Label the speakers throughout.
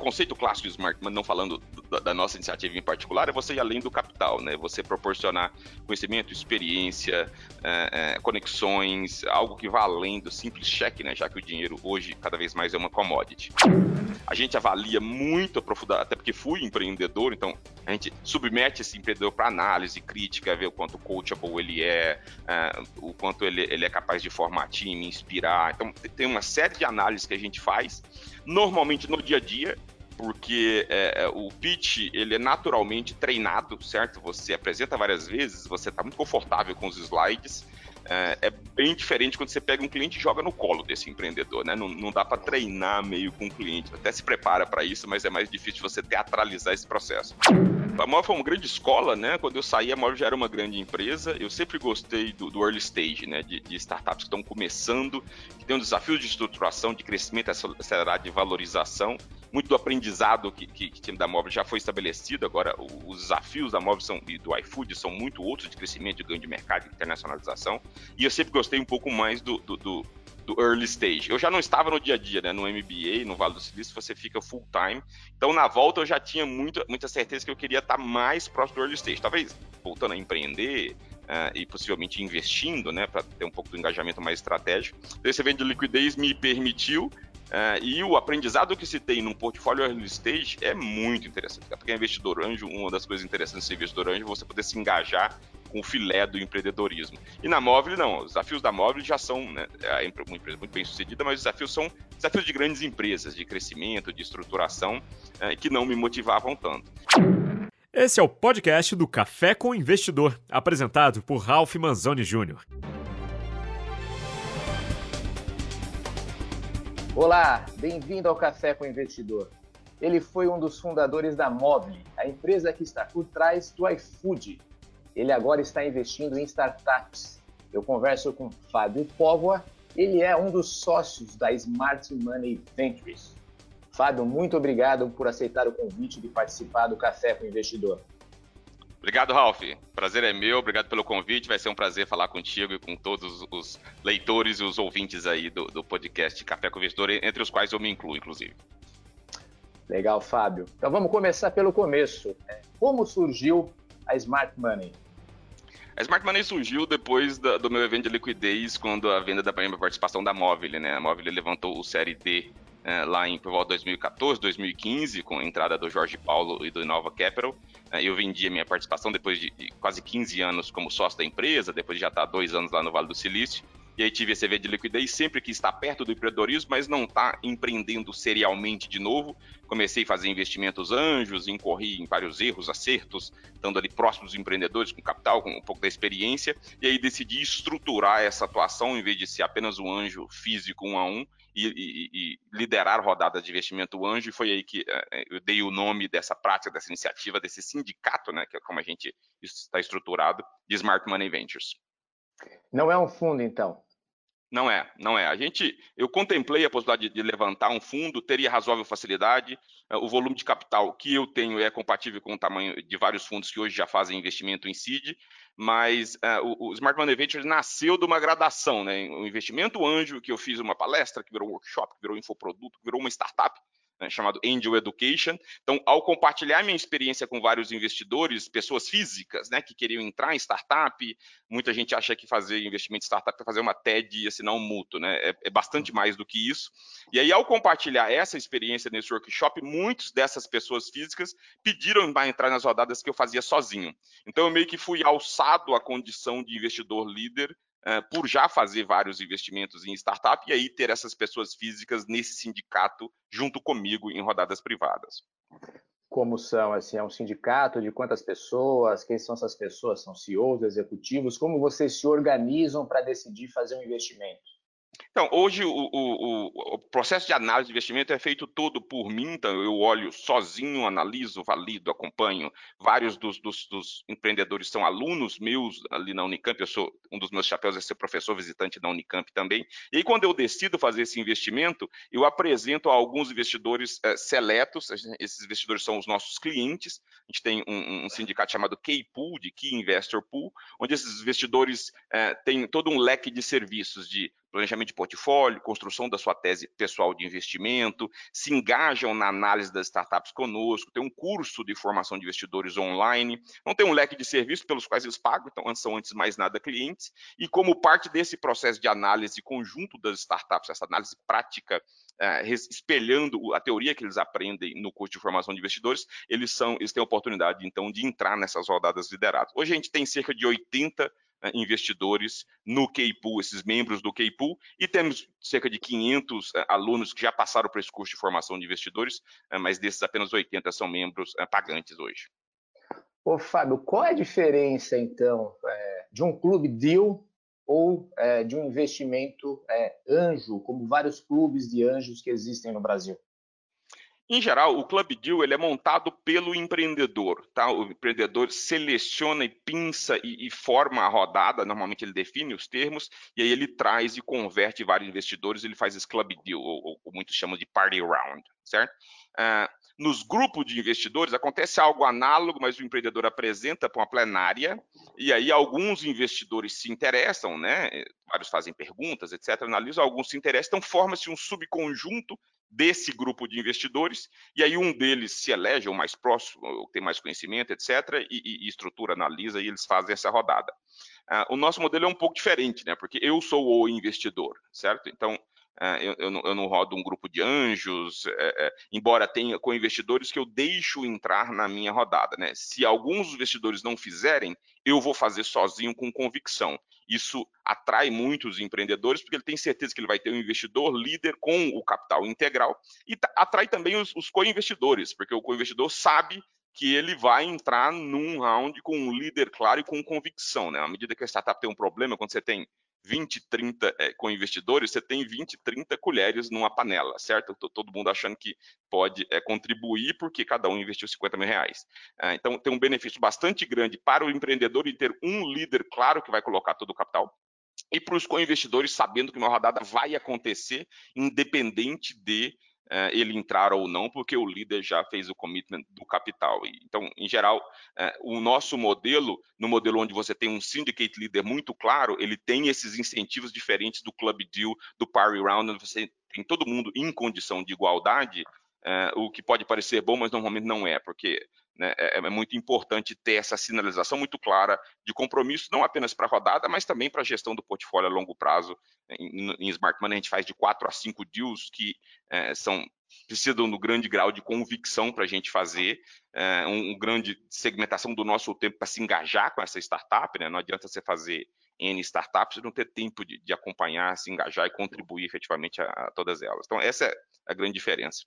Speaker 1: conceito clássico de smart money, não falando da, nossa iniciativa em particular, é você ir além do capital, né? Você proporcionar conhecimento, experiência, é, é, conexões, algo que vá além do simples cheque, né? Já que o dinheiro hoje cada vez mais é uma commodity. A gente avalia muito aprofundado, até porque fui empreendedor, então a gente submete esse empreendedor para análise crítica, ver o quanto coachable ele é, é o quanto ele, ele é capaz de formar time, inspirar. Então tem uma série de análises que a gente faz normalmente no dia a dia, porque é, é, o pitch ele é naturalmente treinado, certo? Você apresenta várias vezes, você está muito confortável com os slides. É, é, bem diferente quando você pega um cliente e joga no colo desse empreendedor, né? Não, não dá para treinar meio com o cliente. Até se prepara para isso, mas é mais difícil você teatralizar esse processo. A Móvel foi uma grande escola, né? Quando eu saí, a Móvel já era uma grande empresa. Eu sempre gostei do, do early stage, né? De, de, startups que estão começando, que tem um desafio de estruturação, de crescimento acelerado, de valorização. Muito do aprendizado que, que, que time da Móvel já foi estabelecido. Agora, os desafios da Móvel são, e do iFood são muito outros de crescimento, de ganho de mercado, de internacionalização. E eu sempre gostei um pouco mais do, do, do do early stage. Eu já não estava no dia a dia, né? No MBA, no Vale do Silício, você fica full time. Então, na volta, eu já tinha muita, muita certeza que eu queria estar mais próximo do early stage. Talvez voltando a empreender, Uh, e possivelmente investindo, né, para ter um pouco do engajamento mais estratégico. Esse evento de liquidez me permitiu Uh, e o aprendizado que se tem num portfólio early stage é muito interessante. Porque é investidor anjo, uma das coisas interessantes de ser investidor anjo é você poder se engajar com o filé do empreendedorismo. E na Móvel, não. Os desafios da Móvel já são né, é uma empresa muito bem sucedida, mas os desafios são desafios de grandes empresas, de crescimento, de estruturação, é, que não me motivavam tanto.
Speaker 2: Esse é o podcast do Café com Investidor, apresentado por Ralph Manzoni Jr.
Speaker 3: Olá, bem-vindo ao Café com Investidor. Ele foi um dos fundadores da Mobile, a empresa que está por trás do iFood, ele agora está investindo em startups. Eu converso com Fábio Póvoa, ele é um dos sócios da Smart Money Ventures. Fábio, muito obrigado por aceitar o convite de participar do Café com o Investidor.
Speaker 1: Obrigado, Ralph. Prazer é meu, obrigado pelo convite. Vai ser um prazer falar contigo e com todos os leitores e os ouvintes aí do, do podcast Café com o Investidor, entre os quais eu me incluo, inclusive.
Speaker 3: Legal, Fábio. Então vamos começar pelo começo. Como surgiu a Smart Money?
Speaker 1: A Smart Money surgiu depois da, do meu evento de liquidez, quando a venda da minha participação da Móvel, né? A Móvel levantou o Série D é, lá em por volta de 2014, 2015, com a entrada do Jorge Paulo e do Nova Capital. É, eu vendi a minha participação depois de, de, quase 15 anos como sócio da empresa, depois de já estar dois anos lá no Vale do Silício. E aí tive esse evento de liquidez sempre que está perto do empreendedorismo, mas não está empreendendo serialmente de novo. Comecei a fazer investimentos anjos, incorri em vários erros, acertos, estando ali próximos dos empreendedores, com capital, com um pouco da experiência. E aí decidi estruturar essa atuação, em vez de ser apenas um anjo físico um a um, e, e, e, liderar rodadas de investimento anjo, e foi aí que uh, eu dei o nome dessa prática, dessa iniciativa, desse sindicato, né, que é como a gente está estruturado, de Smart Money Ventures.
Speaker 3: Não é um fundo, então?
Speaker 1: Não é, não é. A gente, eu contemplei a possibilidade de, de levantar um fundo, teria razoável facilidade. Uh, o volume de capital que eu tenho é compatível com o tamanho de vários fundos que hoje já fazem investimento em seed, mas uh, o, o, Smart Money Ventures nasceu de uma gradação, né? Um investimento anjo que eu fiz uma palestra, que virou um workshop, que virou um infoproduto, que virou uma startup né, chamado Angel Education. Então, ao compartilhar minha experiência com vários investidores, pessoas físicas, né, que queriam entrar em startup, muita gente acha que fazer investimento em startup é fazer uma TED e assinar um mútuo, né? É, é bastante mais do que isso. E aí, ao compartilhar essa experiência nesse workshop, muitas dessas pessoas físicas pediram para entrar nas rodadas que eu fazia sozinho. Então, eu meio que fui alçado à condição de investidor líder por já fazer vários investimentos em startup e aí ter essas pessoas físicas nesse sindicato junto comigo em rodadas privadas.
Speaker 3: Como são, assim, é um sindicato de quantas pessoas? Quem são essas pessoas? São CEOs, executivos? Como vocês se organizam para decidir fazer um investimento?
Speaker 1: Então, hoje o, o, o, processo de análise de investimento é feito todo por mim, então eu olho sozinho, analiso, valido, acompanho. Vários dos, dos, dos, empreendedores são alunos meus ali na Unicamp, eu sou um dos meus chapéus é ser professor visitante da Unicamp também. E aí, quando eu decido fazer esse investimento, eu apresento a alguns investidores é, seletos, esses investidores são os nossos clientes, a gente tem um, um sindicato chamado K-Pool, de Key Investor Pool, onde esses investidores é, têm todo um leque de serviços de planejamento de portfólio, construção da sua tese pessoal de investimento, se engajam na análise das startups conosco, tem um curso de formação de investidores online, não tem um leque de serviços pelos quais eles pagam, então são antes mais nada clientes, e como parte desse processo de análise conjunto das startups, essa análise prática Uh, espelhando a teoria que eles aprendem no curso de formação de investidores, eles são, eles têm a oportunidade então de entrar nessas rodadas lideradas. Hoje a gente tem cerca de 80 né, investidores no Keypool, esses membros do Keypool, e temos cerca de 500 eh, alunos que já passaram por esse curso de formação de investidores, eh, mas desses apenas 80 são membros eh, pagantes hoje.
Speaker 3: Ô, Fábio, qual é a diferença, então, de um clube deal ou de um investimento anjo, como vários clubes de anjos que existem no Brasil?
Speaker 1: Em geral, o Club Deal ele é montado pelo empreendedor, tá? O empreendedor seleciona e pinça e, e, forma a rodada, normalmente ele define os termos, e aí ele traz e converte vários investidores, ele faz esse Club Deal, ou, ou muitos chamam de Party Round, certo? Uh, nos grupos de investidores acontece algo análogo, mas o empreendedor apresenta para uma plenária, e aí alguns investidores se interessam, né? Vários fazem perguntas, etc., analisam, alguns se interessam, então forma-se um subconjunto desse grupo de investidores, e aí um deles se elege, o mais próximo, ou tem mais conhecimento, etc., e, e, estrutura, analisa, e eles fazem essa rodada. Uh, o nosso modelo é um pouco diferente, né? Porque eu sou o investidor, certo? Então, eu, eu, não, eu, não, rodo um grupo de anjos, uh, embora tenha com investidores que eu deixo entrar na minha rodada, né? Se alguns investidores não fizerem, eu vou fazer sozinho com convicção. Isso atrai muitos empreendedores, porque ele tem certeza que ele vai ter um investidor líder com o capital integral, e atrai também os, os co-investidores, porque o co-investidor sabe que ele vai entrar num round com um líder claro e com convicção. Né? À medida que a startup tem um problema, quando você tem 20, 30 é, com investidores, você tem 20, 30 colheres numa panela, certo? Todo mundo achando que pode é, contribuir porque cada um investiu 50 mil reais. É, então, tem um benefício bastante grande para o empreendedor em ter um líder claro que vai colocar todo o capital, e para os co-investidores sabendo que uma rodada vai acontecer, independente de ele entrar ou não, porque o líder já fez o commitment do capital. Então, em geral, uh, o nosso modelo, no modelo onde você tem um syndicate leader muito claro, ele tem esses incentivos diferentes do club deal, do party round, onde você tem todo mundo em condição de igualdade, uh, o que pode parecer bom, mas normalmente não é, porque né, é, é, muito importante ter essa sinalização muito clara de compromisso, não apenas para a rodada, mas também para a gestão do portfólio a longo prazo. Em, em, Smart Money, a gente faz de quatro a cinco deals que é, são precisam do grande grau de convicção para a gente fazer, é, um, um, grande segmentação do nosso tempo para se engajar com essa startup, né? não adianta você fazer N startups e não ter tempo de, de acompanhar, se engajar e contribuir efetivamente a, a todas elas. Então, essa é a grande diferença.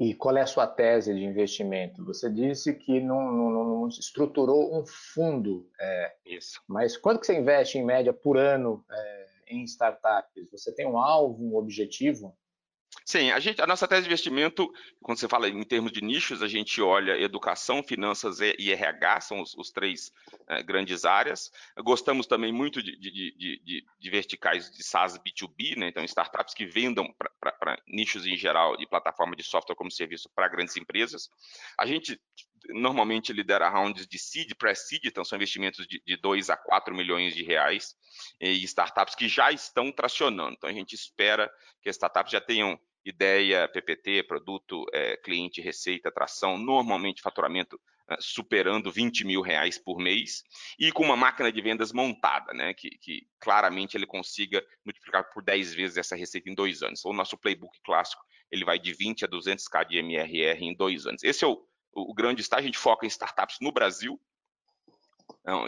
Speaker 3: E qual é a sua tese de investimento? Você disse que não, não, não estruturou um fundo. É,
Speaker 1: Isso.
Speaker 3: Mas quanto que você investe em média por ano é, em startups? Você tem um alvo, um objetivo?
Speaker 1: Sim, a, gente, a nossa tese de investimento, quando você fala em termos de nichos, a gente olha educação, finanças e RH, são os, os três é, grandes áreas. Gostamos também muito de, de, de, de, verticais de SaaS B2B, né? então startups que vendam para nichos em geral de plataforma de software como serviço para grandes empresas. A gente normalmente lidera rounds de seed, pré-seed, então são investimentos de, de 2 a 4 milhões de reais, e startups que já estão tracionando. Então a gente espera que as startups já tenham ideia, PPT, produto, é, cliente, receita, tração, normalmente faturamento é, superando 20 mil reais por mês, e com uma máquina de vendas montada, né, que, que, claramente ele consiga multiplicar por 10 vezes essa receita em dois anos. Então, o nosso playbook clássico, ele vai de 20 a 200k de MRR em dois anos. Esse é o, o grande estágio, a gente foca em startups no Brasil,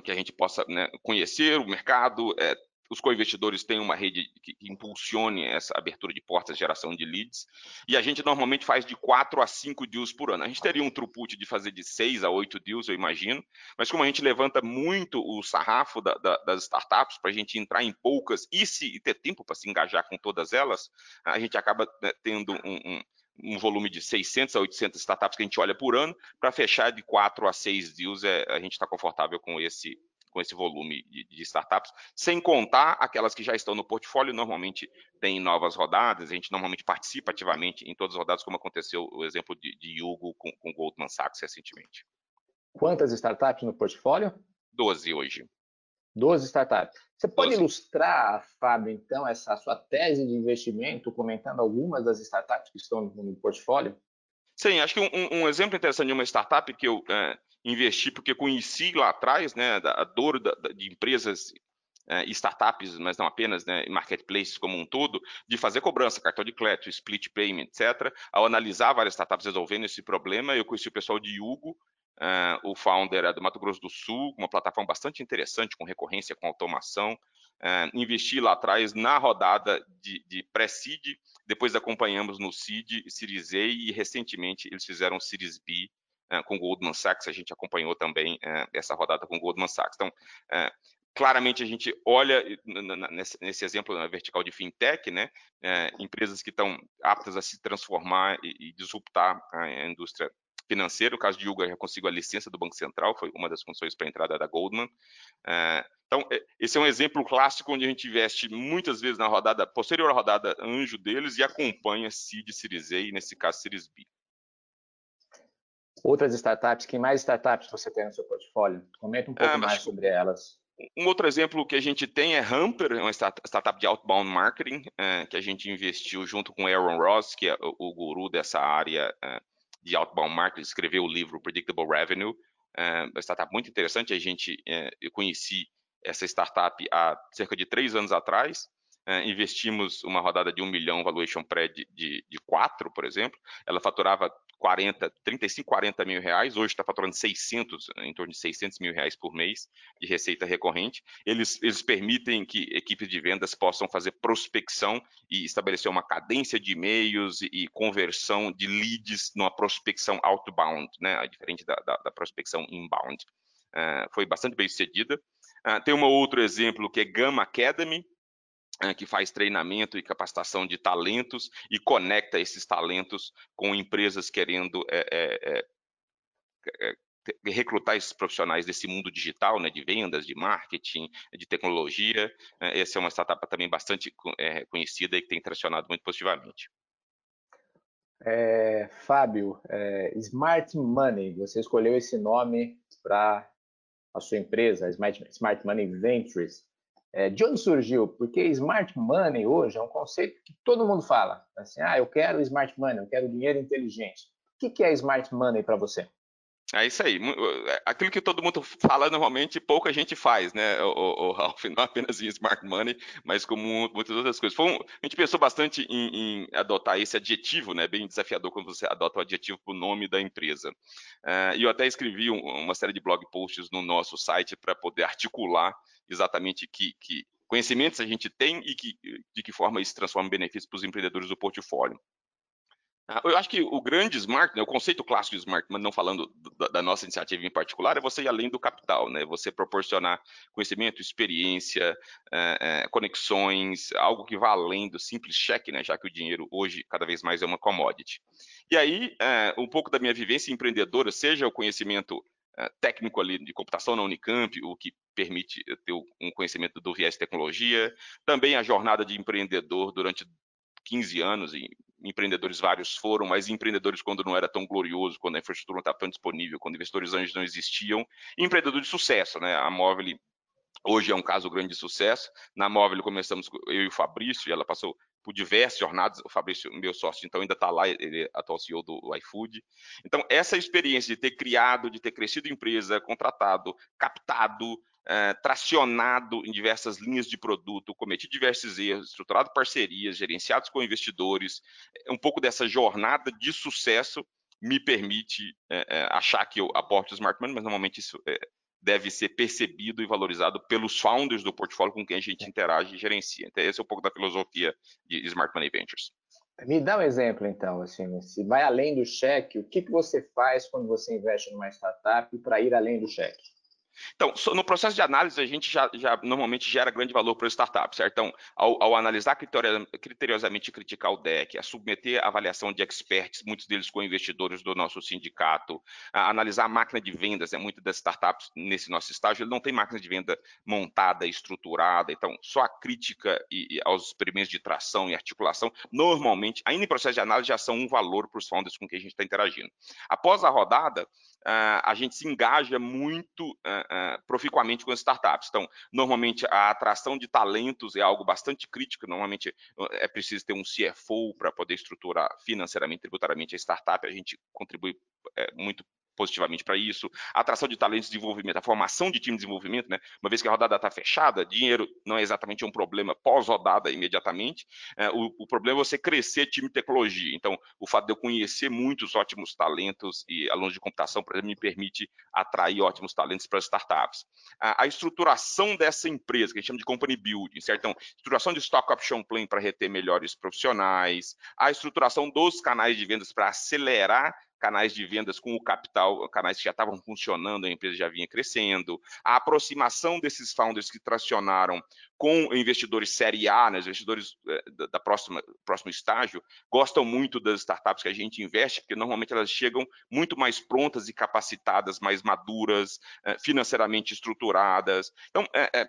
Speaker 1: que a gente possa né, conhecer o mercado, é, os co-investidores têm uma rede que, impulsione essa abertura de portas, geração de leads, e a gente normalmente faz de 4 a 5 deals por ano. A gente teria um throughput de fazer de 6 a 8 deals, eu imagino, mas como a gente levanta muito o sarrafo da, da, das startups para a gente entrar em poucas e, se, e ter tempo para se engajar com todas elas, a gente acaba né, tendo um, um um volume de 600 a 800 startups que a gente olha por ano, para fechar de 4 a 6 deals, é, a gente está confortável com esse, com esse volume de, de, startups, sem contar aquelas que já estão no portfólio, normalmente tem novas rodadas, a gente normalmente participa ativamente em todas as rodadas, como aconteceu o exemplo de, de Hugo com, com Goldman Sachs recentemente.
Speaker 3: Quantas startups no portfólio?
Speaker 1: 12 hoje.
Speaker 3: 12 startups. Você pode 12. ilustrar, Fábio, então, essa sua tese de investimento, comentando algumas das startups que estão no portfólio?
Speaker 1: Sim, acho que um, um exemplo interessante de uma startup que eu é, investi porque conheci lá atrás, né, a dor da, de empresas é, startups, mas não apenas, né, marketplaces como um todo, de fazer cobrança, cartão de crédito, split payment, etc. Ao analisar várias startups resolvendo esse problema, eu conheci o pessoal de Hugo, Uh, o founder é do Mato Grosso do Sul, uma plataforma bastante interessante, com recorrência, com automação. Uh, investi lá atrás na rodada de, de pré-seed, depois acompanhamos no seed, Series A e recentemente eles fizeram Series B uh, com Goldman Sachs, a gente acompanhou também essa rodada com Goldman Sachs. Então, claramente a gente olha nesse, exemplo na vertical de fintech, né, empresas que estão aptas a se transformar e, e disruptar a indústria financeira. O caso de Yuga já conseguiu a licença do Banco Central, foi uma das condições para a entrada da Goldman. É, então, é, esse é um exemplo clássico onde a gente investe muitas vezes na rodada, posterior à rodada anjo deles e acompanha Seed, Series A e, nesse caso, Series B.
Speaker 3: Outras startups, que mais startups você tem no seu portfólio? Comenta um pouco ah, mais sobre elas.
Speaker 1: Um outro exemplo que a gente tem é Hamper, uma startup de outbound marketing, é, que a gente investiu junto com Aaron Ross, que é o, guru dessa área é, de outbound marketing, escreveu o livro Predictable Revenue, é uma startup muito interessante. A gente, é, eu conheci essa startup há cerca de três anos atrás. É, investimos uma rodada de um milhão, valuation pré de, de, de quatro, por exemplo. Ela faturava 40, 35, 40 mil reais, hoje está faturando 600, em torno de 600 mil reais por mês de receita recorrente. Eles, eles permitem que equipes de vendas possam fazer prospecção e estabelecer uma cadência de e-mails e, conversão de leads numa prospecção outbound, né, diferente da, da, da prospecção inbound. Uh, foi bastante bem sucedida. Uh, tem um outro exemplo que é Gamma Academy, que faz treinamento e capacitação de talentos e conecta esses talentos com empresas querendo é, é, é, é recrutar esses profissionais desse mundo digital, né, de vendas, de marketing, de tecnologia. Essa é uma startup também bastante conhecida e que tem tracionado muito positivamente.
Speaker 3: É, Fábio, é, Smart Money, você escolheu esse nome para a sua empresa, Smart, Smart Money Ventures. É, de onde surgiu? Porque smart money hoje é um conceito que todo mundo fala. Assim, ah, eu quero smart money, eu quero dinheiro inteligente. O que é smart money para você?
Speaker 1: É isso aí. É, aquilo que todo mundo fala normalmente, pouca gente faz, né, o, o, Ralph? Não apenas em smart money, mas como muitas outras coisas. Um, a gente pensou bastante em, em, adotar esse adjetivo, né, bem desafiador quando você adota o adjetivo para o nome da empresa. Uh, e eu até escrevi um, uma série de blog posts no nosso site para poder articular exatamente que, que conhecimentos a gente tem e que, de que forma isso transforma em benefícios para os empreendedores do portfólio. Ah, eu acho que o grande smart, né, o conceito clássico de smart, mas não falando da, da, nossa iniciativa em particular, é você ir além do capital, né? Você proporcionar conhecimento, experiência, é, é, conexões, algo que vá além do simples cheque, né? Já que o dinheiro hoje cada vez mais é uma commodity. E aí, é, um pouco da minha vivência empreendedora, seja o conhecimento técnico ali de computação na Unicamp, o que permite ter um conhecimento do viés tecnologia, também a jornada de empreendedor durante 15 anos, e empreendedores vários foram, mas empreendedores quando não era tão glorioso, quando a infraestrutura não estava tão disponível, quando investidores anjos não existiam, e empreendedor de sucesso, né? A Móvel hoje é um caso grande de sucesso. Na Móvel começamos eu e o Fabrício, e ela passou por diversas jornadas. O Fabrício, meu sócio, então ainda está lá, ele é atual CEO do iFood. Então, essa experiência de ter criado, de ter crescido empresa, contratado, captado, uh, tracionado em diversas linhas de produto, cometido diversos erros, estruturado parcerias, gerenciados com investidores, um pouco dessa jornada de sucesso me permite é, é, achar que eu aporto Smart Money, mas normalmente isso é, deve ser percebido e valorizado pelos founders do portfólio com quem a gente interage e gerencia. Então, esse é um pouco da filosofia de Smart Money Ventures.
Speaker 3: Me dá um exemplo, então, assim, se vai além do cheque, o que, que você faz quando você investe numa startup para ir além do cheque?
Speaker 1: Então, no processo de análise, a gente já, já normalmente gera grande valor para o startup, certo? Então, ao, ao analisar criteriosamente e criticar o deck, a submeter a avaliação de experts, muitos deles co-investidores do nosso sindicato, a analisar a máquina de vendas, né? muitas das startups nesse nosso estágio, ele não tem máquina de venda montada, estruturada, então, só a crítica e, e aos experimentos de tração e articulação, normalmente, ainda em processo de análise, já são um valor para os founders com quem a gente está interagindo. Após a rodada, a gente se engaja muito uh, proficuamente com as startups. Então, normalmente a atração de talentos é algo bastante crítico. Normalmente é preciso ter um CFO para poder estruturar financeiramente, tributariamente a startup. A gente contribui é, muito positivamente para isso, atração de talentos de desenvolvimento, a formação de time de desenvolvimento, né? Uma vez que a rodada está fechada, dinheiro não é exatamente um problema pós-rodada imediatamente. É, o, o, problema é você crescer time de tecnologia. Então, o fato de eu conhecer muitos ótimos talentos e alunos de computação, por exemplo, me permite atrair ótimos talentos para startups. A, a, estruturação dessa empresa, que a gente chama de company building, certo? Então, estruturação de stock option plan para reter melhores profissionais, a estruturação dos canais de vendas para acelerar canais de vendas com o capital, canais que já estavam funcionando, a empresa já vinha crescendo, a aproximação desses founders que tracionaram com investidores série A, né, investidores eh, da próxima próximo estágio, gostam muito das startups que a gente investe, porque normalmente elas chegam muito mais prontas e capacitadas, mais maduras, eh, financeiramente estruturadas. Então, é, é,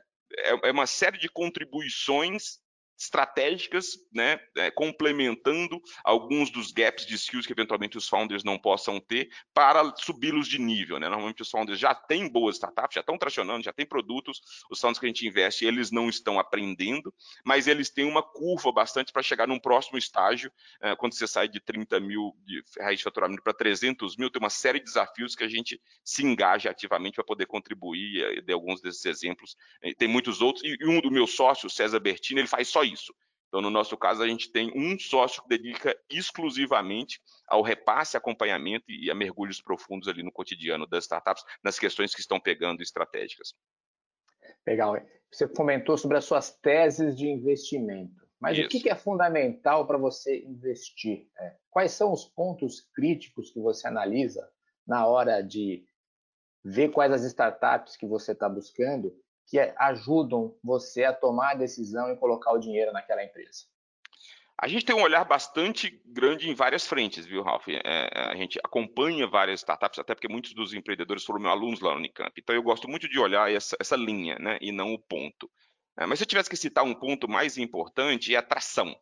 Speaker 1: é uma série de contribuições estratégicas, né, é, complementando alguns dos gaps de skills que eventualmente os founders não possam ter para subi-los de nível. Né? Normalmente os founders já têm boas startups, já estão tracionando, já têm produtos, os founders que a gente investe, eles não estão aprendendo, mas eles têm uma curva bastante para chegar num próximo estágio, é, quando você sai de 30 mil de reais de faturamento para 300 mil, tem uma série de desafios que a gente se engaja ativamente para poder contribuir, de alguns desses exemplos. Tem muitos outros, e um do meu sócio, César Bertini, ele faz só isso. Então, no nosso caso, a gente tem um sócio que dedica exclusivamente ao repasse, acompanhamento e a mergulhos profundos ali no cotidiano das startups, nas questões que estão pegando estratégicas.
Speaker 3: Legal. Você comentou sobre as suas teses de investimento. Mas Isso. o que é fundamental para você investir? É, quais são os pontos críticos que você analisa na hora de ver quais as startups que você está buscando que ajudam você a tomar a decisão e colocar o dinheiro naquela empresa?
Speaker 1: A gente tem um olhar bastante grande em várias frentes, viu, Ralf? É, é, a gente acompanha várias startups, até porque muitos dos empreendedores foram meus alunos lá no Unicamp. Então, eu gosto muito de olhar essa, essa linha, né, e não o ponto. É, mas se eu tivesse que citar um ponto mais importante, é a atração,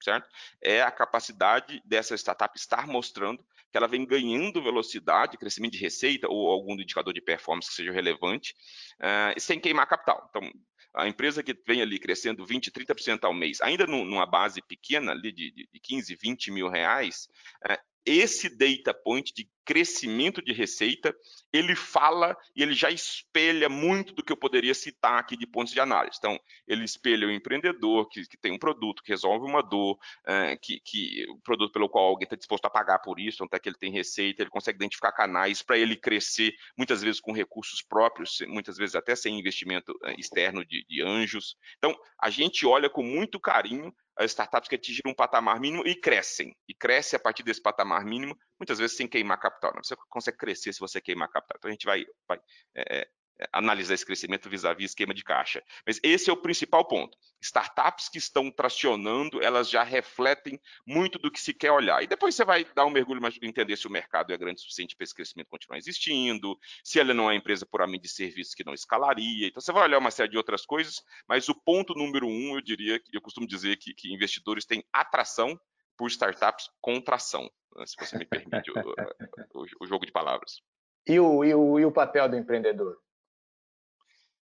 Speaker 1: certo? É a capacidade dessa startup estar mostrando que ela vem ganhando velocidade, crescimento de receita ou algum indicador de performance que seja relevante, uh, sem queimar capital. Então, a empresa que vem ali crescendo 20%, 30% ao mês, ainda numa base pequena ali de, de 15, 20 mil reais, uh, esse data point de crescimento de receita, ele fala e ele já espelha muito do que eu poderia citar aqui de pontos de análise. Então, ele espelha o empreendedor que, que tem um produto, que resolve uma dor, é, que, que o produto pelo qual alguém está disposto a pagar por isso, até que ele tem receita, ele consegue identificar canais para ele crescer, muitas vezes com recursos próprios, muitas vezes até sem investimento é, externo de, de anjos. Então, a gente olha com muito carinho as startups que atingiram um patamar mínimo e crescem. E cresce a partir desse patamar mínimo, muitas vezes sem queimar capital. Não? Você consegue crescer se você queimar capital. Então a gente vai, vai é, é analisar esse crescimento vis-à-vis -vis esquema de caixa. Mas esse é o principal ponto. Startups que estão tracionando, elas já refletem muito do que se quer olhar. E depois você vai dar um mergulho mais entender se o mercado é grande o suficiente para esse crescimento continuar existindo, se ela não é empresa puramente de serviços que não escalaria. Então você vai olhar uma série de outras coisas, mas o ponto número um, eu diria, eu costumo dizer que, que investidores têm atração por startups com tração, né, se você me permite o, o, o jogo de palavras.
Speaker 3: E o, e, o, e o papel do empreendedor?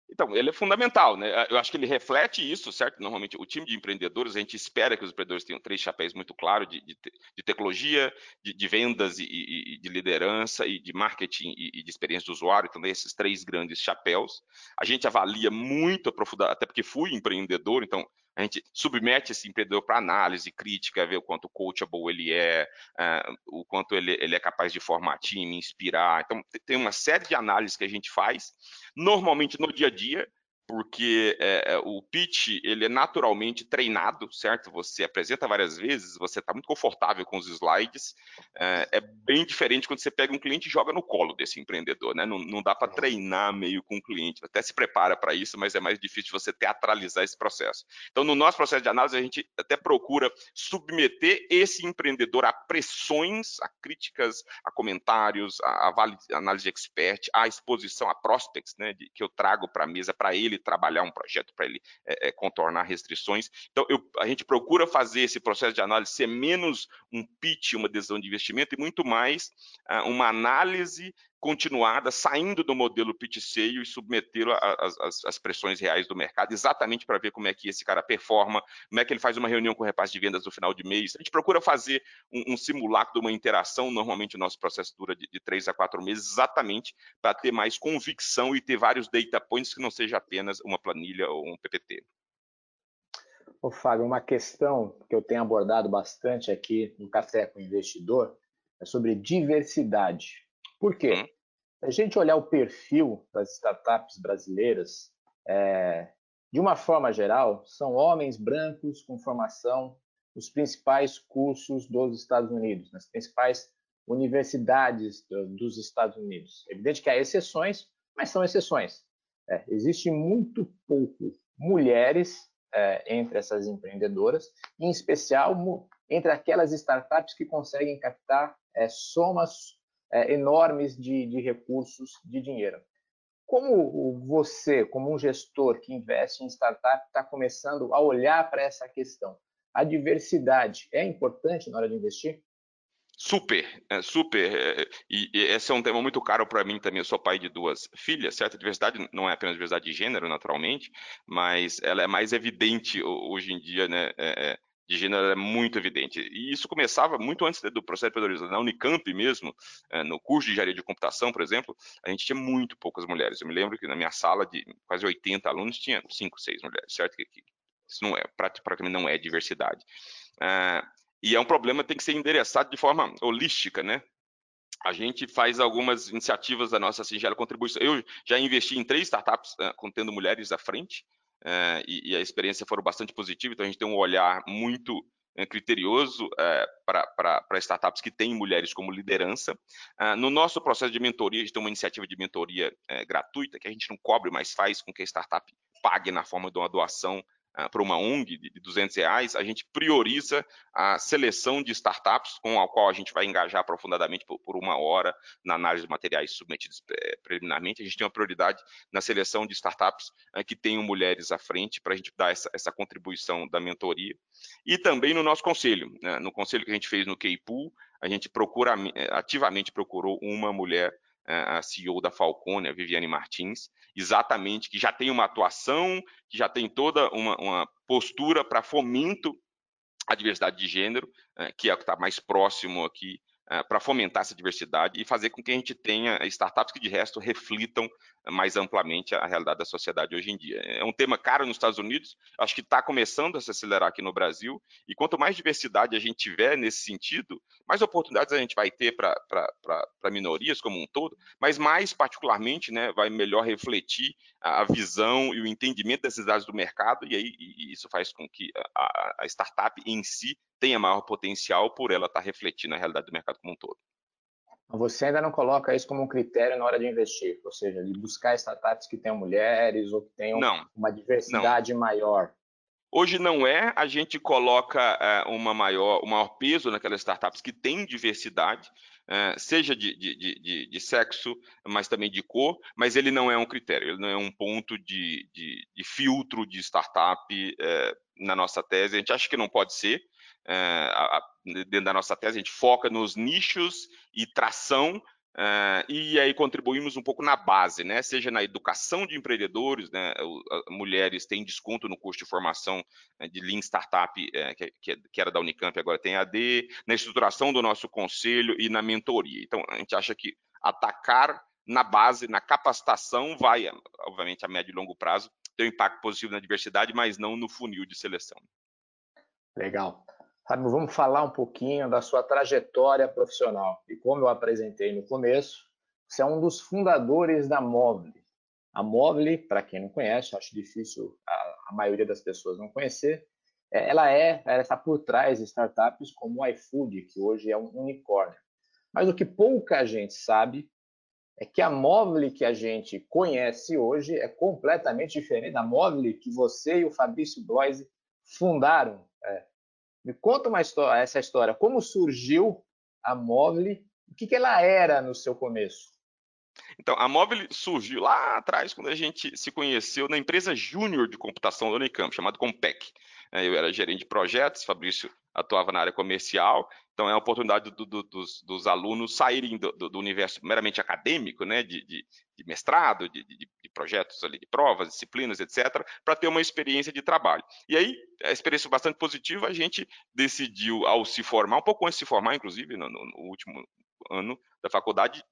Speaker 1: Então, ele é fundamental, né? Eu acho que ele reflete isso, certo? Normalmente, o time de empreendedores, a gente espera que os empreendedores tenham três chapéus muito claros de, de, de tecnologia, de, de vendas e, e, de liderança e de marketing e, e, de experiência do usuário, então esses três grandes chapéus. A gente avalia muito aprofundado, até porque fui empreendedor, então a gente submete esse empreendedor para análise crítica, ver o quanto coachable ele é, uh, o quanto ele, ele, é capaz de formar time, inspirar. Então, tem uma série de análises que a gente faz, normalmente no dia a dia, porque é, é, o pitch ele é naturalmente treinado, certo? Você apresenta várias vezes, você está muito confortável com os slides. É, é, bem diferente quando você pega um cliente e joga no colo desse empreendedor, né? Não, não dá para treinar meio com o cliente. Até se prepara para isso, mas é mais difícil você teatralizar esse processo. Então, no nosso processo de análise, a gente até procura submeter esse empreendedor a pressões, a críticas, a comentários, a, a análise de expert, a exposição a prospects, né? De, que eu trago para a mesa para ele ele trabalhar um projeto, para ele é, é, contornar restrições. Então, eu, a gente procura fazer esse processo de análise ser menos um pitch, uma decisão de investimento, e muito mais uh, uma análise continuada, saindo do modelo pit-sale e submetê-lo às pressões reais do mercado, exatamente para ver como é que esse cara performa, como é que ele faz uma reunião com o repasse de vendas no final de mês. A gente procura fazer um, um simulacro de uma interação, normalmente o nosso processo dura de, de três a quatro meses, exatamente para ter mais convicção e ter vários data points que não seja apenas uma planilha ou um PPT.
Speaker 3: Ô, Fábio, uma questão que eu tenho abordado bastante aqui no Café com o Investidor é sobre diversidade. Por quê? Hum. A gente olhar o perfil das startups brasileiras, é, de uma forma geral, são homens brancos com formação nos principais cursos dos Estados Unidos, nas principais universidades dos Estados Unidos. É evidente que há exceções, mas são exceções. É, existe muito pouco mulheres é, entre essas empreendedoras, em especial entre aquelas startups que conseguem captar é, somas é, enormes de, de recursos, de dinheiro. Como você, como um gestor que investe em startup, está começando a olhar para essa questão? A diversidade é importante na hora de investir?
Speaker 1: Super, é, super. É, e, esse é um tema muito caro para mim também. Eu sou pai de duas filhas, certo? A diversidade não é apenas diversidade de gênero, naturalmente, mas ela é mais evidente hoje em dia, né? É, é de gênero é muito evidente. E isso começava muito antes do processo de empreendedorismo. Na Unicamp mesmo, eh, no curso de engenharia de computação, por exemplo, a gente tinha muito poucas mulheres. Eu me lembro que na minha sala de quase 80 alunos tinha 5, 6 mulheres, certo? Isso não é, praticamente não é diversidade. Ah, e é um problema que tem que ser endereçado de forma holística, né? a gente faz algumas iniciativas da nossa singela contribuição. Eu já investi em três startups uh, contendo mulheres à frente, é, e, e, a experiência foram bastante positiva, então a gente tem um olhar muito é, criterioso é, para startups que têm mulheres como liderança. Ah, no nosso processo de mentoria, a gente tem uma iniciativa de mentoria gratuita, que a gente não cobre, mas faz com que a startup pague na forma de uma doação uh, para uma ONG de, de 200 reais, a gente prioriza a seleção de startups com a qual a gente vai engajar aprofundadamente por, uma hora na análise de materiais submetidos eh, preliminarmente. A gente tem uma prioridade na seleção de startups uh, que tenham mulheres à frente para a gente dar essa, essa, contribuição da mentoria. E também no nosso conselho, né? no conselho que a gente fez no Keipool, a gente procura ativamente procurou uma mulher a CEO da Falcone, a Viviane Martins, exatamente, que já tem uma atuação, que já tem toda uma, uma postura para fomento à diversidade de gênero, eh, que é o que está mais próximo aqui para fomentar essa diversidade e fazer com que a gente tenha startups que, de resto, reflitam mais amplamente a realidade da sociedade hoje em dia. É um tema caro nos Estados Unidos, acho que está começando a se acelerar aqui no Brasil, e quanto mais diversidade a gente tiver nesse sentido, mais oportunidades a gente vai ter para minorias como um todo, mas mais particularmente né, vai melhor refletir a visão e o entendimento das necessidades do mercado, e aí e isso faz com que a, a startup em si tenha maior potencial por ela estar tá refletindo a realidade do mercado como um todo.
Speaker 3: Você ainda não coloca isso como um critério na hora de investir, ou seja, de buscar startups que tenham mulheres ou que tenham não, uma diversidade não. maior.
Speaker 1: Hoje não é, a gente coloca é, uma maior, um maior peso naquelas startups que têm diversidade, é, seja de, de, de, de, sexo, mas também de cor, mas ele não é um critério, ele não é um ponto de, filtro de startup é, na nossa tese. A gente acha que não pode ser, a, dentro da nossa tese, a gente foca nos nichos e tração, Uh, e aí contribuímos um pouco na base, né? Seja na educação de empreendedores, né? mulheres têm desconto no custo de formação né, de Lean Startup, uh, que, que, era da Unicamp, agora tem AD, na estruturação do nosso conselho e na mentoria. Então, a gente acha que atacar na base, na capacitação, vai, obviamente, a médio e longo prazo, ter um impacto positivo na diversidade, mas não no funil de seleção.
Speaker 3: Legal. Sabe, vamos falar um pouquinho da sua trajetória profissional. E como eu apresentei no começo, você é um dos fundadores da Movile. A Movile, para quem não conhece, acho difícil a, a, maioria das pessoas não conhecer, é, ela é, ela está por trás de startups como o iFood, que hoje é um unicórnio. Mas o que pouca gente sabe é que a Movile que a gente conhece hoje é completamente diferente da Movile que você e o Fabrício Bloise fundaram. É, me conta uma história, essa história. Como surgiu a Móvel? O que, que ela era no seu começo?
Speaker 1: Então, a Móvel surgiu lá atrás, quando a gente se conheceu na empresa júnior de computação da Unicamp, chamada Compec. É, eu era gerente de projetos, Fabrício atuava na área comercial, então é a oportunidade do, do, dos, dos, alunos saírem do, do, universo meramente acadêmico, né, de, de, de mestrado, de, de, projetos ali, de provas, disciplinas, etc., para ter uma experiência de trabalho. E aí, a experiência bastante positiva, a gente decidiu, ao se formar, um pouco antes de se formar, inclusive, no, no último ano da faculdade,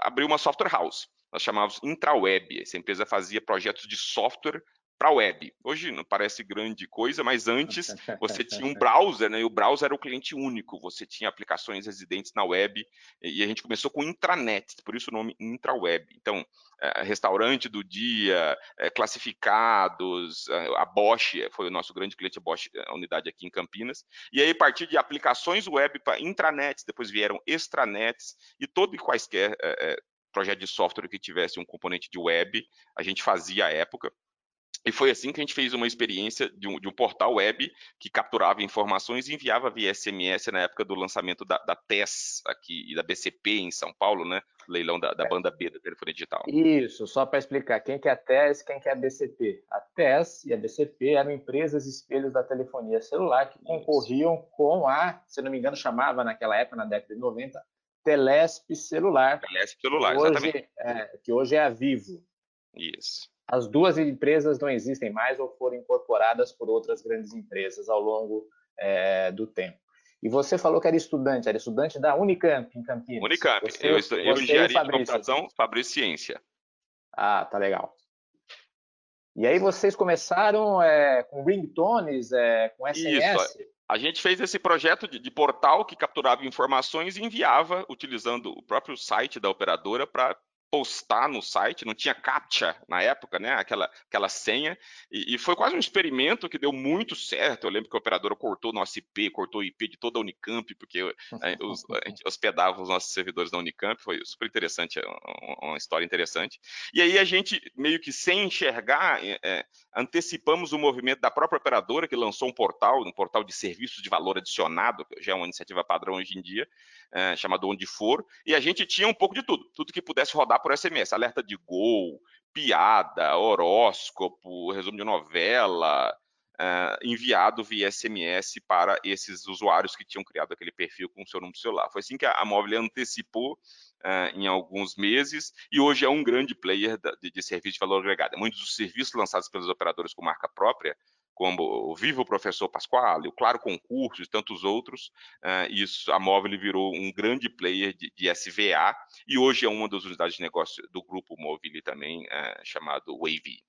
Speaker 1: abrir uma software house. Nós chamávamos Intraweb. Essa empresa fazia projetos de software para a web. Hoje não parece grande coisa, mas antes você tinha um browser, né? E o browser era o cliente único. Você tinha aplicações residentes na web e a gente começou com intranet, por isso o nome intraweb. Então, é, restaurante do dia, é, classificados, é, a Bosch foi o nosso grande cliente, a Bosch, a unidade aqui em Campinas. E aí, a partir de aplicações web para intranets, depois vieram extranets e todo e quaisquer é, projeto de software que tivesse um componente de web, a gente fazia à época. E foi assim que a gente fez uma experiência de um, de um, portal web que capturava informações e enviava via SMS na época do lançamento da, da TES aqui e da BCP em São Paulo, né? Leilão da, da é. banda B da telefonia digital.
Speaker 3: Isso, só para explicar quem que é a TES e quem que é a BCP. A TES e a BCP eram empresas espelhos da telefonia celular que concorriam Isso. com a, se não me engano, chamava naquela época, na década de 90, Telesp Celular.
Speaker 1: Telesp Celular,
Speaker 3: hoje,
Speaker 1: exatamente.
Speaker 3: É, que hoje é a Vivo.
Speaker 1: Isso.
Speaker 3: As duas empresas não existem mais ou foram incorporadas por outras grandes empresas ao longo é, do tempo. E você falou que era estudante, era estudante da Unicamp, em Campinas.
Speaker 1: Unicamp, você, eu, estou, eu engenharia de computação, Fabrício Ciência.
Speaker 3: Ah, tá legal. E aí vocês começaram é, com ringtones, é, com SMS?
Speaker 1: Isso, a gente fez esse projeto de, de, portal que capturava informações e enviava, utilizando o próprio site da operadora, para postar no site, não tinha captcha na época, né? Aquela, aquela senha, e, e, foi quase um experimento que deu muito certo. Eu lembro que a operadora cortou nosso IP, cortou o IP de toda a Unicamp, porque a, os, a gente hospedava os nossos servidores na Unicamp, foi super interessante, é uma, uma história interessante. E aí a gente, meio que sem enxergar, é, é, antecipamos o movimento da própria operadora, que lançou um portal, um portal de serviços de valor adicionado, que já é uma iniciativa padrão hoje em dia, é, chamado Onde For, e a gente tinha um pouco de tudo, tudo que pudesse rodar por SMS, alerta de gol, piada, horóscopo, resumo de novela, é, enviado via SMS para esses usuários que tinham criado aquele perfil com o seu número celular. Foi assim que a, a Mobile antecipou é, em alguns meses e hoje é um grande player de, de serviço de valor agregado. Muitos dos serviços lançados pelos operadores com marca própria como o Vivo Professor Pasquale, o Claro Concurso e tantos outros, uh, isso, a Móvel virou um grande player de, de, SVA e hoje é uma das unidades de negócio do grupo Móvel também, uh, chamado Wavy.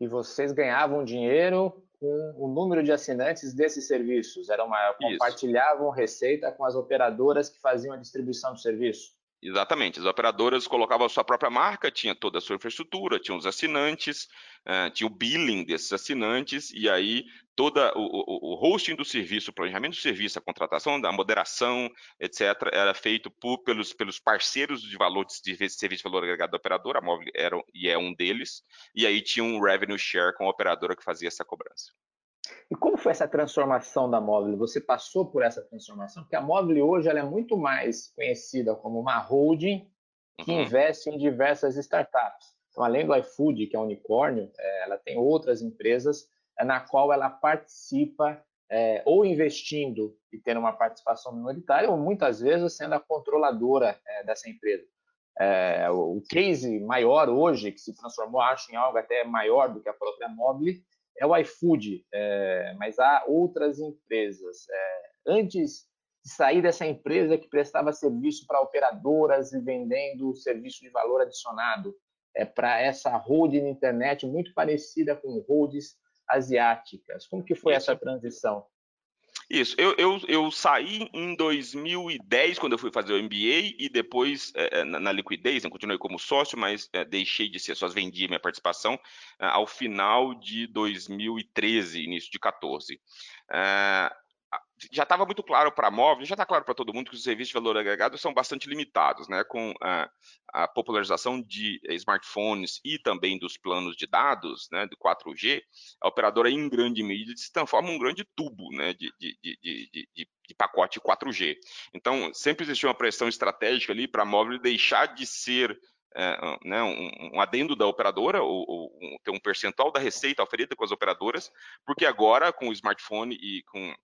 Speaker 3: E vocês ganhavam dinheiro com o número de assinantes desses serviços? Era uma, compartilhavam isso. receita com as operadoras que faziam a distribuição do serviço?
Speaker 1: Exatamente, as operadoras colocavam a sua própria marca, tinha toda a sua infraestrutura, tinha os assinantes, uh, tinha o billing desses assinantes, e aí todo o, o, o, hosting do serviço, o planejamento do serviço, a contratação, a moderação, etc., era feito por, pelos, pelos parceiros de valor de serviço de valor agregado da operadora, a Móvel era e é um deles, e aí tinha um revenue share com a operadora que fazia essa cobrança.
Speaker 3: E como foi essa transformação da Móvel? Você passou por essa transformação? Porque a Móvel hoje ela é muito mais conhecida como uma holding que uhum. investe em diversas startups. Então, além do iFood, que é um unicórnio, é, ela tem outras empresas é, na qual ela participa é, ou investindo e tendo uma participação minoritária, ou muitas vezes sendo a controladora é, dessa empresa. É, o case maior hoje, que se transformou, acho, em algo até maior do que a própria Mobile, é o iFood, é, mas há outras empresas. É, antes de sair dessa empresa que prestava serviço para operadoras e vendendo serviço de valor adicionado é, para essa holding internet muito parecida com holdings asiáticas. Como que foi essa transição?
Speaker 1: Isso, eu, eu, eu, saí em 2010, quando eu fui fazer o MBA, e depois, é, na, na, liquidez, eu continuei como sócio, mas é, deixei de ser, só vendi minha participação é, ao final de 2013, início de 14 já estava muito claro para a móvel, já está claro para todo mundo que os serviços de valor agregado são bastante limitados, né? Com a, a, popularização de smartphones e também dos planos de dados, né? Do 4G, a operadora em grande medida se transforma um grande tubo, né? De, de, de, de, pacote 4G. Então, sempre existiu uma pressão estratégica ali para a móvel deixar de ser é, né, um, um, adendo da operadora, ou, ou um, ter um percentual da receita oferida com as operadoras, porque agora, com o smartphone e com ah,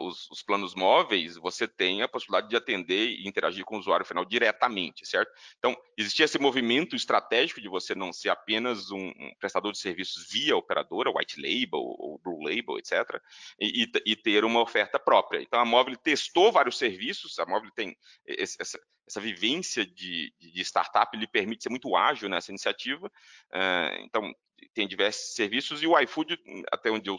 Speaker 1: os, os, planos móveis, você tem a possibilidade de atender e interagir com o usuário final diretamente, certo? Então, existia esse movimento estratégico de você não ser apenas um, um prestador de serviços via operadora, white label ou blue label, etc., e, e, ter uma oferta própria. Então, a Móvel testou vários serviços, a Móvel tem esse, essa, essa vivência de, de, startup, lhe permite ser muito ágil nessa iniciativa. Uh, então, tem diversos serviços, e o iFood, até onde eu,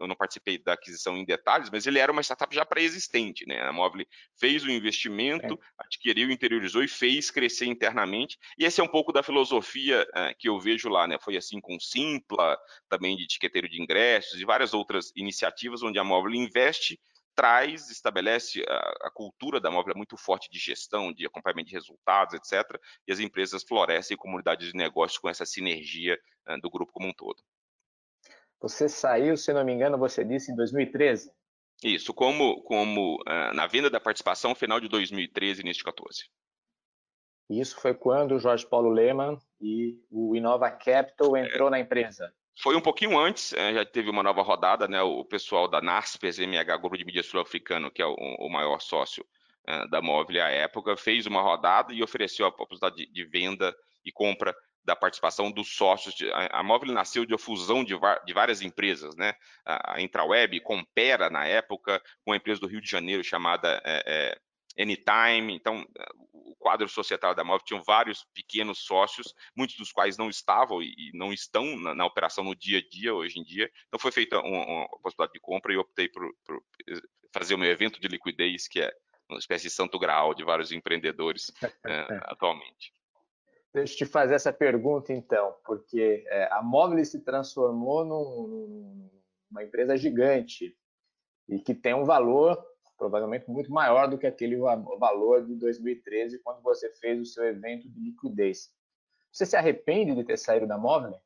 Speaker 1: eu, não participei da aquisição em detalhes, mas ele era uma startup já pré-existente, né? A Móvel fez o investimento, é. adquiriu, interiorizou e fez crescer internamente, e esse é um pouco da filosofia uh, que eu vejo lá, né? Foi assim com Simpla, também de etiqueteiro de ingressos e várias outras iniciativas onde a Móvel investe traz, estabelece a, a, cultura da móvel é muito forte de gestão, de acompanhamento de resultados, etc. E as empresas florescem comunidades de negócios com essa sinergia uh, do grupo como um todo.
Speaker 3: Você saiu, se não me engano, você disse em 2013?
Speaker 1: Isso, como, como uh, na venda da participação final de 2013 e início de 14.
Speaker 3: Isso foi quando o Jorge Paulo Lehmann e o Inova Capital entrou é. na empresa.
Speaker 1: Foi um pouquinho antes, é, já teve uma nova rodada, né? O pessoal da NASPES, MH, Grupo de Mídia Sul-Africano, que é o, maior sócio uh, da Móvel à época, fez uma rodada e ofereceu a possibilidade de, venda e compra da participação dos sócios. A, Móvel nasceu de uma fusão de, várias empresas, né? A, Intraweb, Compera, na época, com uma empresa do Rio de Janeiro chamada é, é, Anytime. Então, o quadro societário da Móvel tinha vários pequenos sócios, muitos dos quais não estavam e não estão na, na operação no dia a dia hoje em dia. Então, foi feita uma, uma possibilidade de compra e optei por, por, fazer o meu evento de liquidez, que é uma espécie de santo graal de vários empreendedores é, atualmente.
Speaker 3: Deixa eu te fazer essa pergunta, então, porque é, a Móvel se transformou num, numa empresa gigante e que tem um valor provavelmente muito maior do que aquele valor de 2013, quando você fez o seu evento de liquidez. Você se arrepende de ter saído da Móvel?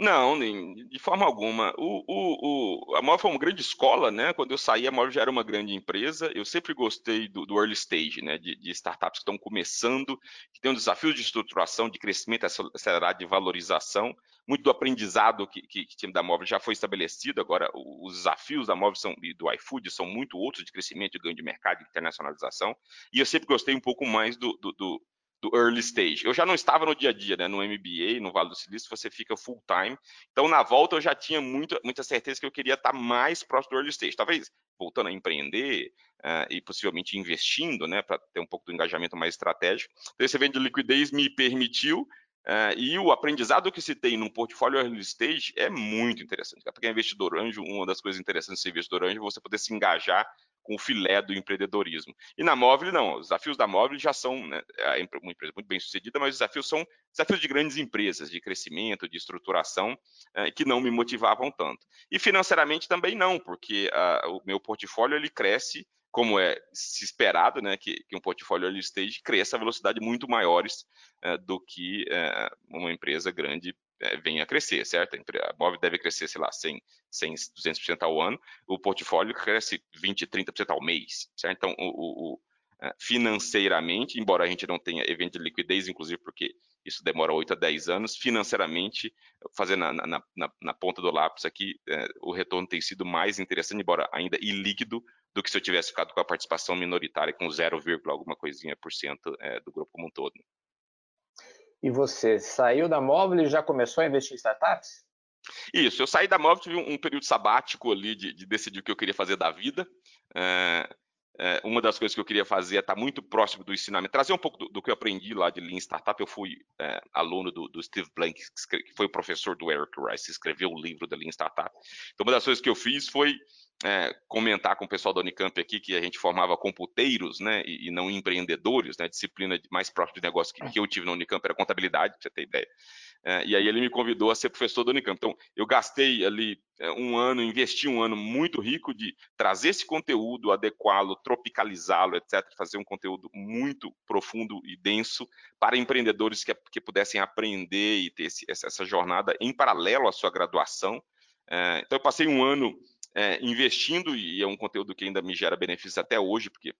Speaker 1: Não, de forma alguma. O, o, o, a Móvel foi uma grande escola, né? Quando eu saí, a Móvel já era uma grande empresa. Eu sempre gostei do, do early stage, né? De, de, startups que estão começando, que tem um desafio de estruturação, de crescimento acelerado, de valorização. Muito do aprendizado que, que, que time da Móvel já foi estabelecido. Agora, os desafios da Móvel são, e do iFood são muito outros de crescimento, de ganho de mercado, de internacionalização. E eu sempre gostei um pouco mais do, do, do do early stage. Eu já não estava no dia a dia, né? No MBA, no Vale do Silício, você fica full time. Então, na volta, eu já tinha muita, muita certeza que eu queria estar mais próximo do early stage. Talvez voltando a empreender uh, e possivelmente investindo, né? Para ter um pouco do engajamento mais estratégico. Então, esse evento de liquidez me permitiu. Uh, e o aprendizado que se tem num portfólio early stage é muito interessante. Para quem é investidor anjo, uma das coisas interessantes de ser investidor anjo é você poder se engajar com o filé do empreendedorismo. E na Móvel, não. Os desafios da Móvel já são né, é uma empresa muito bem sucedida, mas os desafios são desafios de grandes empresas, de crescimento, de estruturação, é, que não me motivavam tanto. E financeiramente também não, porque uh, o meu portfólio ele cresce como é se esperado, né, que, que um portfólio early stage cresça a velocidade muito maiores uh, do que uh, uma empresa grande venha a crescer, certo? A móvel deve crescer, sei lá, 100, 100 200% ao ano, o portfólio cresce 20, 30% ao mês, certo? Então, o, o, é, financeiramente, embora a gente não tenha evento de liquidez, inclusive porque isso demora 8 a 10 anos, financeiramente, fazendo na, na, na, na ponta do lápis aqui, é, o retorno tem sido mais interessante, embora ainda ilíquido, do que se eu tivesse ficado com a participação minoritária com 0, alguma coisinha por cento é, do grupo como um todo.
Speaker 3: E você saiu da Móvel e já começou a investir em startups?
Speaker 1: Isso, eu saí da Móvel, tive um, período sabático ali de, de, decidir o que eu queria fazer da vida. É, uma das coisas que eu queria fazer é estar muito próximo do ensinamento, trazer um pouco do, do que eu aprendi lá de Lean Startup. Eu fui é, aluno do, do, Steve Blank, que foi o professor do Eric Rice, escreveu o livro da Lean Startup. Então, uma das coisas que eu fiz foi é, comentar com o pessoal da Unicamp aqui que a gente formava computeiros, né, e, e não empreendedores, né, disciplina mais próxima de negócio que, que, eu tive na Unicamp era contabilidade, pra você ter ideia. É, e aí ele me convidou a ser professor da Unicamp. Então, eu gastei ali é, um ano, investi um ano muito rico de trazer esse conteúdo, adequá-lo, tropicalizá-lo, etc., fazer um conteúdo muito profundo e denso para empreendedores que, que pudessem aprender e ter esse, essa jornada em paralelo à sua graduação. É, então, eu passei um ano é, investindo, e é um conteúdo que ainda me gera benefícios até hoje, porque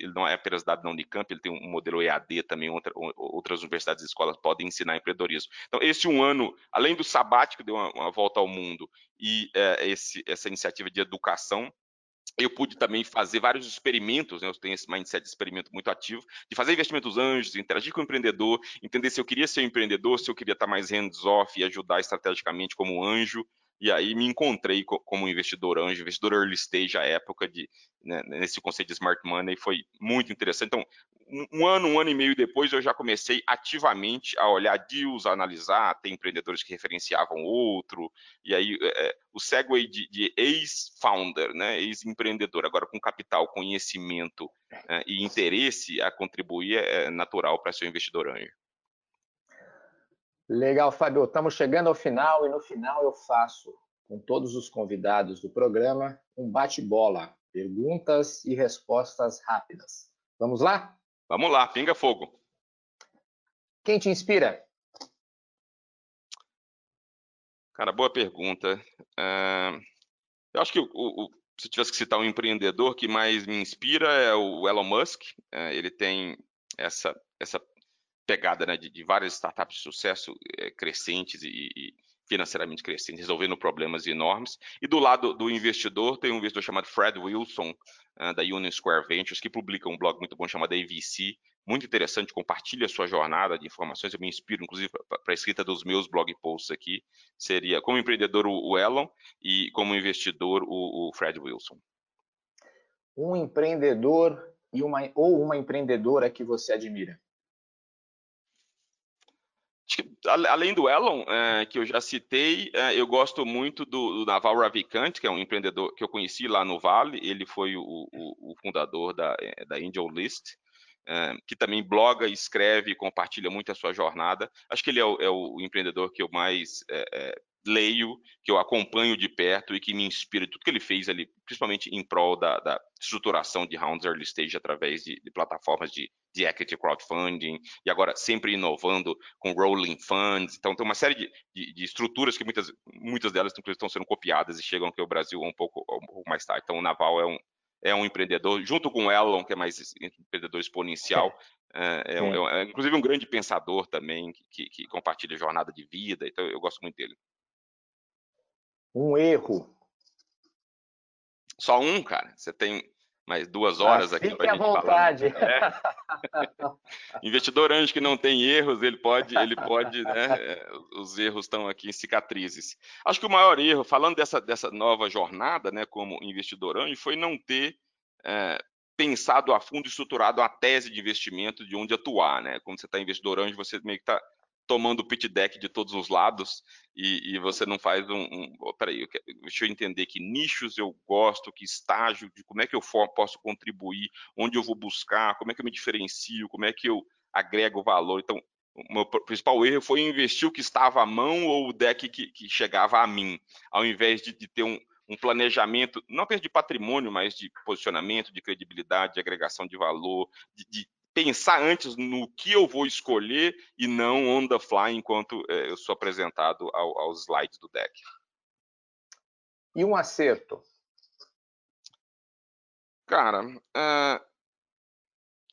Speaker 1: ele não é apenas dado na Unicamp, ele tem um modelo EAD também, outra, outras universidades e escolas podem ensinar empreendedorismo. Então, esse um ano, além do sabático, deu uma, uma volta ao mundo, e é, esse, essa iniciativa de educação, eu pude também fazer vários experimentos, né? eu tenho esse mindset de experimento muito ativo, de fazer investimentos anjos, interagir com o empreendedor, entender se eu queria ser um empreendedor, se eu queria estar mais hands-off e ajudar estrategicamente como anjo, e aí me encontrei como investidor anjo, investidor early stage à época de né, nesse conceito de smart money foi muito interessante. Então, um ano, um ano e meio depois, eu já comecei ativamente a olhar deals, a analisar, tem empreendedores que referenciavam outro, e aí é, é o segue de, de ex-founder, né, ex-empreendedor, agora com capital, conhecimento é, e interesse a contribuir é natural para ser um investidor anjo.
Speaker 3: Legal, Fábio. Estamos chegando ao final e no final eu faço com todos os convidados do programa um bate-bola, perguntas e respostas rápidas. Vamos lá?
Speaker 1: Vamos lá, pinga fogo.
Speaker 3: Quem te inspira?
Speaker 1: Cara, boa pergunta. Uh, eu acho que o, o, se tivesse que citar um empreendedor que mais me inspira é o Elon Musk. Uh, ele tem essa, essa pegada né, de, de, várias startups de sucesso é, crescentes e, e, financeiramente crescentes, resolvendo problemas enormes. E do lado do investidor, tem um investidor chamado Fred Wilson, uh, da Union Square Ventures, que publica um blog muito bom chamado AVC, muito interessante, compartilha a sua jornada de informações, eu me inspiro, inclusive, para a escrita dos meus blog posts aqui, seria como empreendedor o Elon e como investidor o, o Fred Wilson.
Speaker 3: Um empreendedor e uma, ou uma empreendedora que você admira?
Speaker 1: Além do Elon, é, que eu já citei, é, eu gosto muito do, do, Naval Ravikant, que é um empreendedor que eu conheci lá no Vale. Ele foi o, o, o fundador da, é, da Angel List, é, que também bloga, escreve, compartilha muito a sua jornada. Acho que ele é o, é o empreendedor que eu mais é, leio, que eu acompanho de perto e que me inspira tudo que ele fez ali, principalmente em prol da, da estruturação de rounds early stage através de, de plataformas de, de, equity crowdfunding e agora sempre inovando com rolling funds. Então tem uma série de, de, estruturas que muitas, muitas delas inclusive estão sendo copiadas e chegam aqui ao Brasil um pouco, um pouco mais tarde. Então o Naval é um é um empreendedor, junto com o Elon, que é mais empreendedor exponencial, é, é, um, é, inclusive um grande pensador também, que, que, compartilha jornada de vida, então eu gosto muito dele.
Speaker 3: Um erro.
Speaker 1: Só um, cara? Você tem mais duas horas
Speaker 3: ah,
Speaker 1: aqui
Speaker 3: para gente vontade.
Speaker 1: falar. É. Investidor anjo que não tem erros, ele pode, ele pode, né? É, os erros estão aqui em cicatrizes. Acho que o maior erro, falando dessa, dessa nova jornada, né, como investidor anjo, foi não ter é, pensado a fundo e estruturado a tese de investimento de onde atuar, né? Quando você está investidor anjo, você meio que está tomando o pitch deck de todos os lados e, e você não faz um, um oh, peraí, eu quero, deixa eu entender que nichos eu gosto, que estágio, de como é que eu for, posso contribuir, onde eu vou buscar, como é que eu me diferencio, como é que eu agrego valor. Então, o meu principal erro foi investir o que estava à mão ou o deck que, que chegava a mim, ao invés de, de ter um, um planejamento, não apenas de patrimônio, mas de posicionamento, de credibilidade, de agregação de valor, de, de pensar antes no que eu vou escolher e não on the fly enquanto é, eu sou apresentado ao, aos slides do deck.
Speaker 3: E um acerto?
Speaker 1: Cara, uh,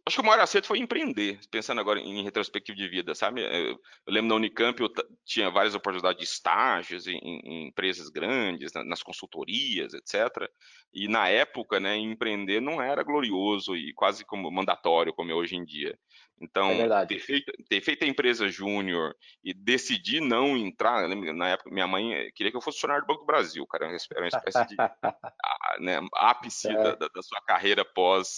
Speaker 1: acho que o maior acerto foi empreender, pensando agora em retrospectiva de vida, sabe? Eu, eu lembro na Unicamp eu tinha várias oportunidades de estágios em, em empresas grandes, na, nas consultorias, etc. E na época, né, empreender não era glorioso e quase como mandatório como é hoje em dia. Então,
Speaker 3: é
Speaker 1: ter, feito, ter feito a empresa júnior e decidir não entrar, na época minha mãe queria que eu fosse funcionário do Banco do Brasil, cara, era uma espécie de né, ápice é. da, da, sua carreira pós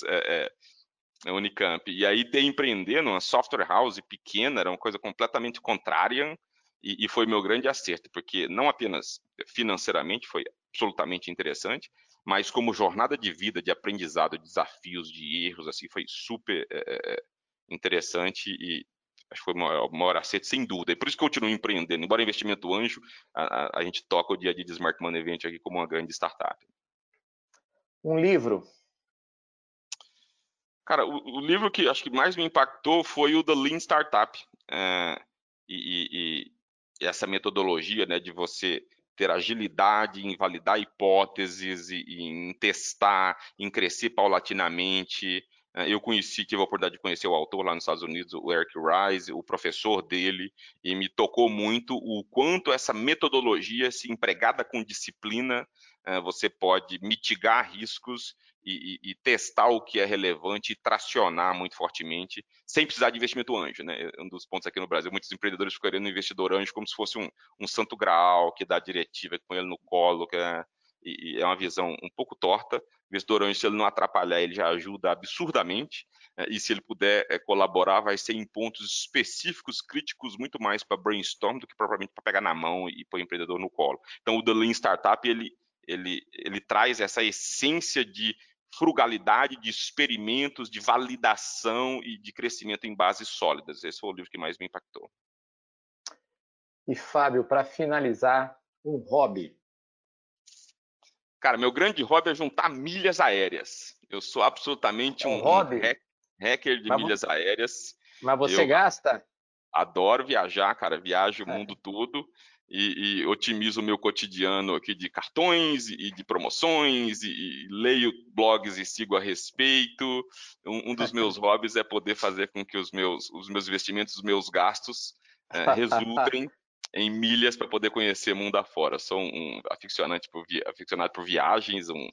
Speaker 1: é, é, Unicamp. E aí ter empreender numa software house pequena era uma coisa completamente contrária e, e, foi meu grande acerto, porque não apenas financeiramente foi absolutamente interessante, mas como jornada de vida, de aprendizado, de desafios, de erros, assim, foi super é, interessante e acho que foi o maior, maior acerto, sem dúvida. E por isso que eu continuo empreendendo. Embora investimento anjo, a, a, a gente toca o dia a dia de Smart Money Event aqui como uma grande startup.
Speaker 3: Um livro
Speaker 1: Cara, o, o, livro que acho que mais me impactou foi o The Lean Startup. É, e, e, e, essa metodologia né, de você ter agilidade em validar hipóteses, e, em testar, em crescer paulatinamente. É, eu conheci, tive a oportunidade de conhecer o autor lá nos Estados Unidos, o Eric Rice, o professor dele, e me tocou muito o quanto essa metodologia, se empregada com disciplina, é, você pode mitigar riscos e, e, e, testar o que é relevante e tracionar muito fortemente, sem precisar de investimento anjo. Né? Um dos pontos aqui no Brasil, muitos empreendedores ficariam no investidor anjo como se fosse um, um santo graal, que dá diretiva, que põe ele no colo, que é, é uma visão um pouco torta. O investidor anjo, se ele não atrapalhar, ele já ajuda absurdamente, é, e se ele puder é, colaborar, vai ser em pontos específicos, críticos, muito mais para brainstorm do que propriamente para pegar na mão e pôr o empreendedor no colo. Então, o The Lean Startup, ele, ele, ele traz essa essência de frugalidade, de experimentos, de validação e de crescimento em bases sólidas. Esse foi o livro que mais me impactou.
Speaker 3: E Fábio, para finalizar, um hobby.
Speaker 1: Cara, meu grande hobby é juntar milhas aéreas. Eu sou absolutamente é um, um, hobby? Um hacker de mas milhas aéreas.
Speaker 3: Mas você Eu gasta?
Speaker 1: Adoro viajar, cara. Viajo o é. mundo todo e, e, otimizo o meu cotidiano aqui de cartões e de promoções e, e leio blogs e sigo a respeito. Um, um, dos meus hobbies é poder fazer com que os meus, os meus investimentos, os meus gastos é, resultem em milhas para poder conhecer mundo afora. Sou um aficionante por, aficionado por viagens, um,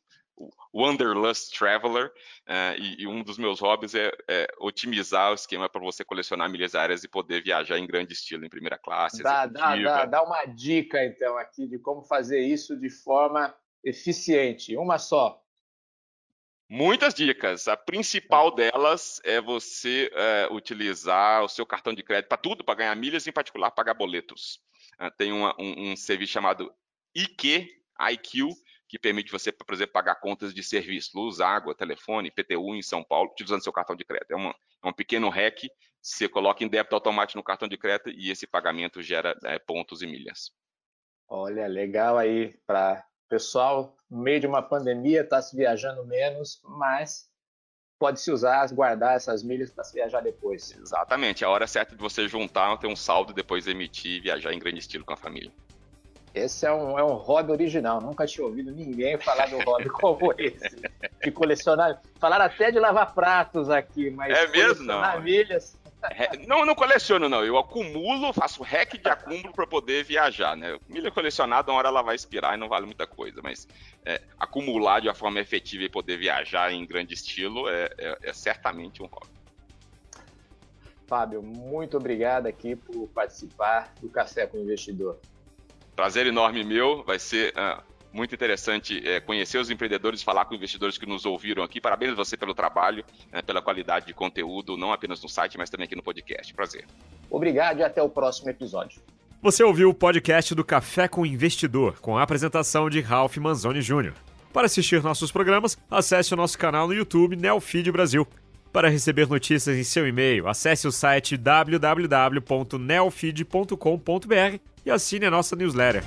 Speaker 1: Wanderlust Traveler, uh, e, e, um dos meus hobbies é, é otimizar o esquema para você colecionar milhas aéreas e poder viajar em grande estilo, em primeira classe.
Speaker 3: Dá, dá, dá, dá uma dica, então, aqui de como fazer isso de forma eficiente. Uma só.
Speaker 1: Muitas dicas. A principal delas é você é, utilizar o seu cartão de crédito para tudo, para ganhar milhas, em particular pagar boletos. Uh, tem uma, um, um serviço chamado IQ, IQ, que permite você, por exemplo, pagar contas de serviço, luz, água, telefone, PTU em São Paulo, utilizando seu cartão de crédito. É, uma, é um pequeno hack, você coloca em débito automático no cartão de crédito e esse pagamento gera é, pontos e milhas.
Speaker 3: Olha, legal aí para pessoal, no meio de uma pandemia, está se viajando menos, mas pode se usar, guardar essas milhas para se viajar depois.
Speaker 1: Exatamente, a hora certa de você juntar, ter um saldo, depois emitir e viajar em grande estilo com a família.
Speaker 3: Esse é um, é um hobby original. Nunca tinha ouvido ninguém falar um hobby como esse. De colecionar. Falaram até de lavar pratos aqui, mas.
Speaker 1: É mesmo? Não.
Speaker 3: milhas.
Speaker 1: É, não, não coleciono, não. Eu acumulo, faço hack de acúmulo para poder viajar, né? Milha colecionada, uma hora ela vai expirar e não vale muita coisa, mas é, acumular de uma forma efetiva e poder viajar em grande estilo é, é, é certamente um hobby.
Speaker 3: Fábio, muito obrigado aqui por participar do Café com o Investidor.
Speaker 1: Prazer enorme meu, vai ser uh, muito interessante uh, conhecer os empreendedores, falar com investidores que nos ouviram aqui. Parabéns a você pelo trabalho, uh, pela qualidade de conteúdo, não apenas no site, mas também aqui no podcast. Prazer.
Speaker 3: Obrigado e até o próximo episódio.
Speaker 2: Você ouviu o podcast do Café com Investidor, com a apresentação de Ralph Manzoni Jr. Para assistir nossos programas, acesse o nosso canal no YouTube Neofeed Brasil. Para receber notícias em seu e-mail, acesse o site www.neofeed.com.br e assine a nossa newsletter.